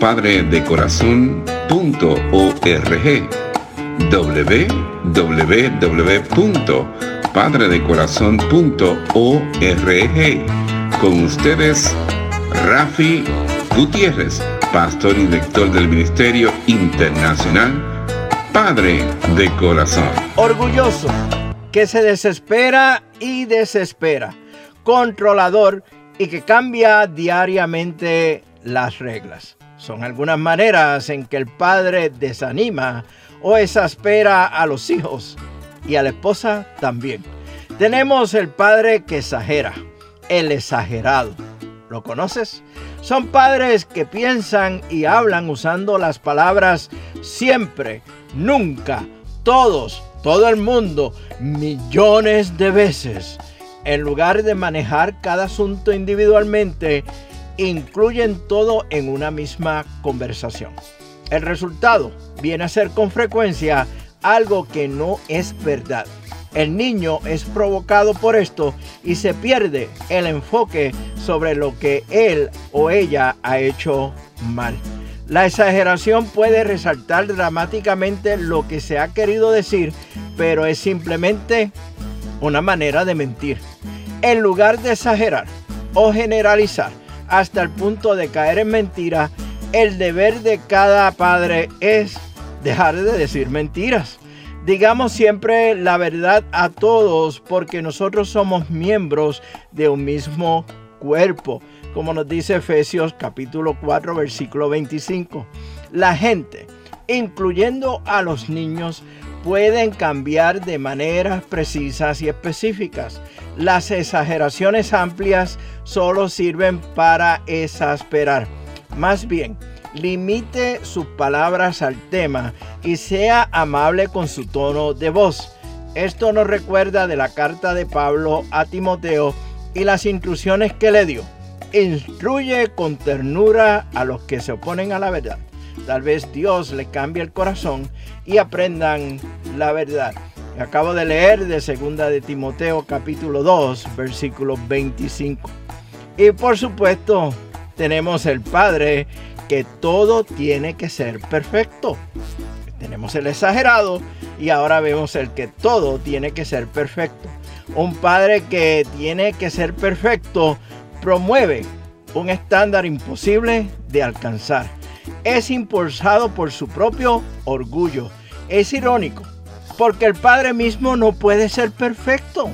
www.padredecorazon.org www.padredecorazon.org Con ustedes, Rafi Gutiérrez, pastor y director del Ministerio Internacional Padre de Corazón. Orgulloso, que se desespera y desespera, controlador y que cambia diariamente las reglas. Son algunas maneras en que el padre desanima o exaspera a los hijos y a la esposa también. Tenemos el padre que exagera, el exagerado. ¿Lo conoces? Son padres que piensan y hablan usando las palabras siempre, nunca, todos, todo el mundo, millones de veces en lugar de manejar cada asunto individualmente, incluyen todo en una misma conversación. El resultado viene a ser con frecuencia algo que no es verdad. El niño es provocado por esto y se pierde el enfoque sobre lo que él o ella ha hecho mal. La exageración puede resaltar dramáticamente lo que se ha querido decir, pero es simplemente una manera de mentir. En lugar de exagerar o generalizar hasta el punto de caer en mentira, el deber de cada padre es dejar de decir mentiras. Digamos siempre la verdad a todos porque nosotros somos miembros de un mismo cuerpo, como nos dice Efesios capítulo 4 versículo 25. La gente, incluyendo a los niños, pueden cambiar de maneras precisas y específicas. Las exageraciones amplias solo sirven para exasperar. Más bien, limite sus palabras al tema y sea amable con su tono de voz. Esto nos recuerda de la carta de Pablo a Timoteo y las instrucciones que le dio. Instruye con ternura a los que se oponen a la verdad. Tal vez Dios le cambie el corazón y aprendan la verdad. Acabo de leer de segunda de Timoteo capítulo 2, versículo 25. Y por supuesto, tenemos el Padre que todo tiene que ser perfecto. Tenemos el exagerado y ahora vemos el que todo tiene que ser perfecto. Un Padre que tiene que ser perfecto promueve un estándar imposible de alcanzar es impulsado por su propio orgullo. Es irónico, porque el Padre mismo no puede ser perfecto.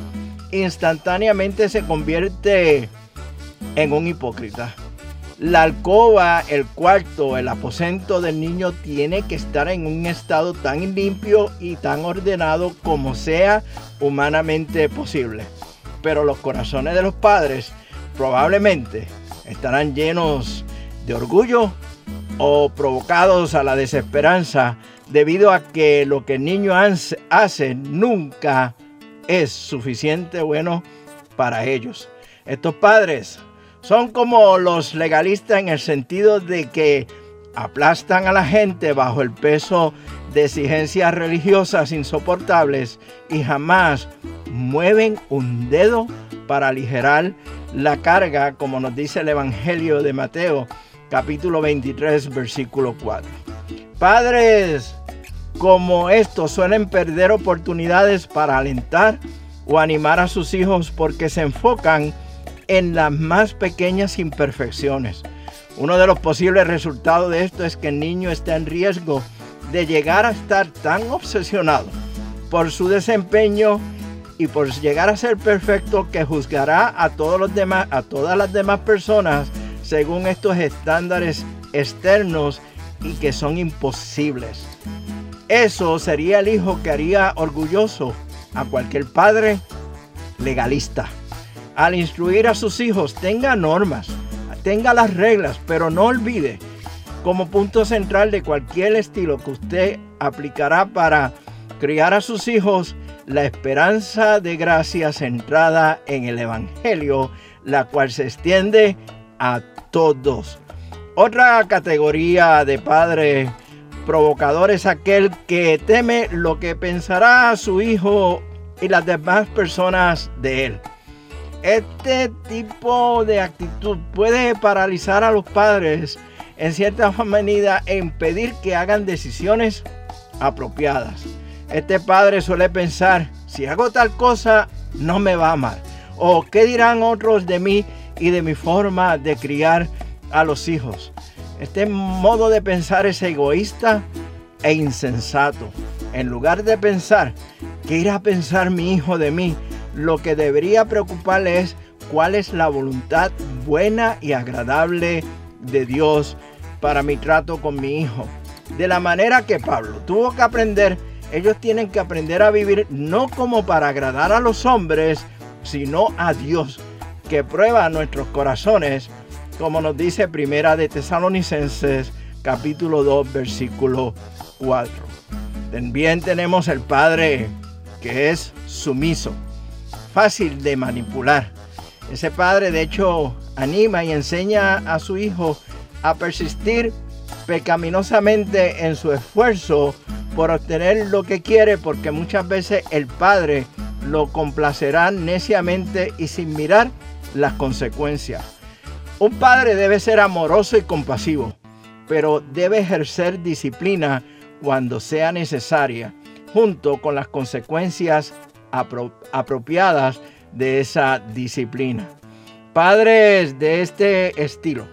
Instantáneamente se convierte en un hipócrita. La alcoba, el cuarto, el aposento del niño tiene que estar en un estado tan limpio y tan ordenado como sea humanamente posible. Pero los corazones de los padres probablemente estarán llenos de orgullo o provocados a la desesperanza debido a que lo que el niño hace nunca es suficiente bueno para ellos. Estos padres son como los legalistas en el sentido de que aplastan a la gente bajo el peso de exigencias religiosas insoportables y jamás mueven un dedo para aligerar la carga, como nos dice el Evangelio de Mateo capítulo 23, versículo 4. Padres como estos suelen perder oportunidades para alentar o animar a sus hijos porque se enfocan en las más pequeñas imperfecciones. Uno de los posibles resultados de esto es que el niño está en riesgo de llegar a estar tan obsesionado por su desempeño y por llegar a ser perfecto que juzgará a todos los demás, a todas las demás personas según estos estándares externos y que son imposibles. Eso sería el hijo que haría orgulloso a cualquier padre legalista. Al instruir a sus hijos, tenga normas, tenga las reglas, pero no olvide como punto central de cualquier estilo que usted aplicará para criar a sus hijos la esperanza de gracia centrada en el Evangelio, la cual se extiende a todos. Otra categoría de padre provocador es aquel que teme lo que pensará su hijo y las demás personas de él. Este tipo de actitud puede paralizar a los padres en cierta medida e impedir que hagan decisiones apropiadas. Este padre suele pensar, si hago tal cosa, no me va mal. O qué dirán otros de mí y de mi forma de criar a los hijos. Este modo de pensar es egoísta e insensato. En lugar de pensar, ¿qué irá a pensar mi hijo de mí? Lo que debería preocuparle es cuál es la voluntad buena y agradable de Dios para mi trato con mi hijo. De la manera que Pablo tuvo que aprender, ellos tienen que aprender a vivir no como para agradar a los hombres, sino a Dios, que prueba nuestros corazones como nos dice Primera de Tesalonicenses capítulo 2 versículo 4. También tenemos el Padre que es sumiso, fácil de manipular. Ese Padre de hecho anima y enseña a su hijo a persistir pecaminosamente en su esfuerzo por obtener lo que quiere porque muchas veces el Padre lo complacerá neciamente y sin mirar las consecuencias. Un padre debe ser amoroso y compasivo, pero debe ejercer disciplina cuando sea necesaria, junto con las consecuencias apropiadas de esa disciplina. Padres de este estilo,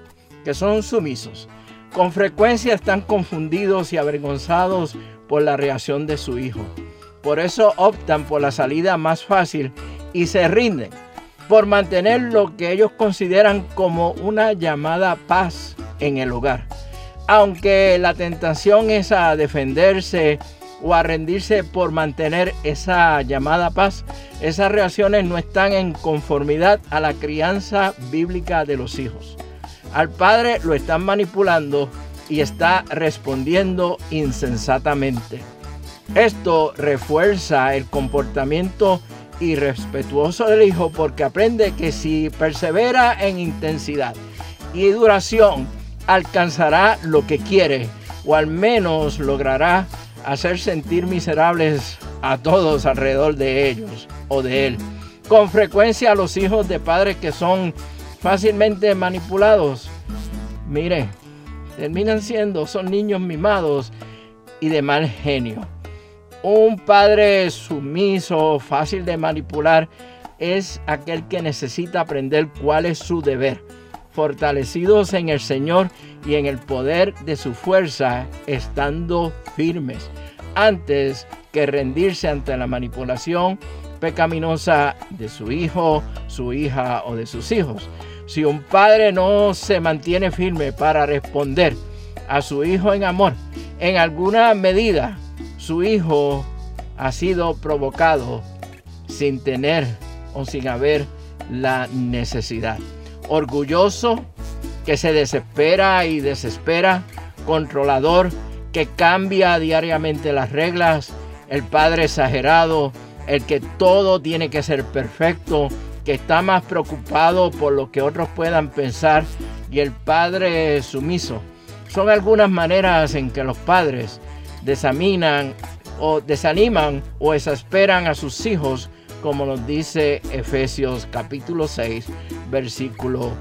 que son sumisos, con frecuencia están confundidos y avergonzados por la reacción de su hijo. Por eso optan por la salida más fácil y se rinden por mantener lo que ellos consideran como una llamada paz en el hogar. Aunque la tentación es a defenderse o a rendirse por mantener esa llamada paz, esas reacciones no están en conformidad a la crianza bíblica de los hijos. Al padre lo están manipulando y está respondiendo insensatamente. Esto refuerza el comportamiento y respetuoso del hijo porque aprende que si persevera en intensidad y duración, alcanzará lo que quiere o al menos logrará hacer sentir miserables a todos alrededor de ellos o de él. Con frecuencia los hijos de padres que son fácilmente manipulados, mire, terminan siendo, son niños mimados y de mal genio. Un padre sumiso, fácil de manipular, es aquel que necesita aprender cuál es su deber. Fortalecidos en el Señor y en el poder de su fuerza, estando firmes, antes que rendirse ante la manipulación pecaminosa de su hijo, su hija o de sus hijos. Si un padre no se mantiene firme para responder a su hijo en amor, en alguna medida su hijo ha sido provocado sin tener o sin haber la necesidad. Orgulloso, que se desespera y desespera, controlador, que cambia diariamente las reglas, el padre exagerado, el que todo tiene que ser perfecto, que está más preocupado por lo que otros puedan pensar, y el padre sumiso. Son algunas maneras en que los padres desaminan o desaniman o exasperan a sus hijos, como nos dice Efesios capítulo 6, versículo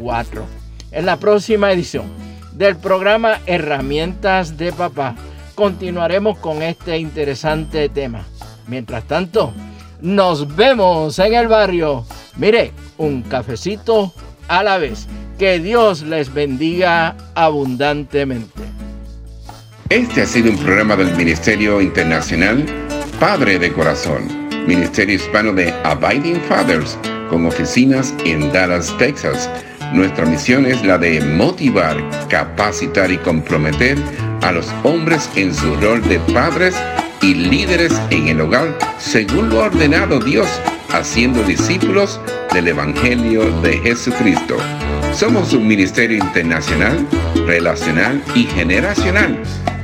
4. En la próxima edición del programa Herramientas de Papá continuaremos con este interesante tema. Mientras tanto, nos vemos en el barrio. Mire, un cafecito a la vez. Que Dios les bendiga abundantemente. Este ha sido un programa del Ministerio Internacional Padre de Corazón, Ministerio Hispano de Abiding Fathers, con oficinas en Dallas, Texas. Nuestra misión es la de motivar, capacitar y comprometer a los hombres en su rol de padres y líderes en el hogar, según lo ha ordenado Dios, haciendo discípulos del Evangelio de Jesucristo. Somos un ministerio internacional, relacional y generacional.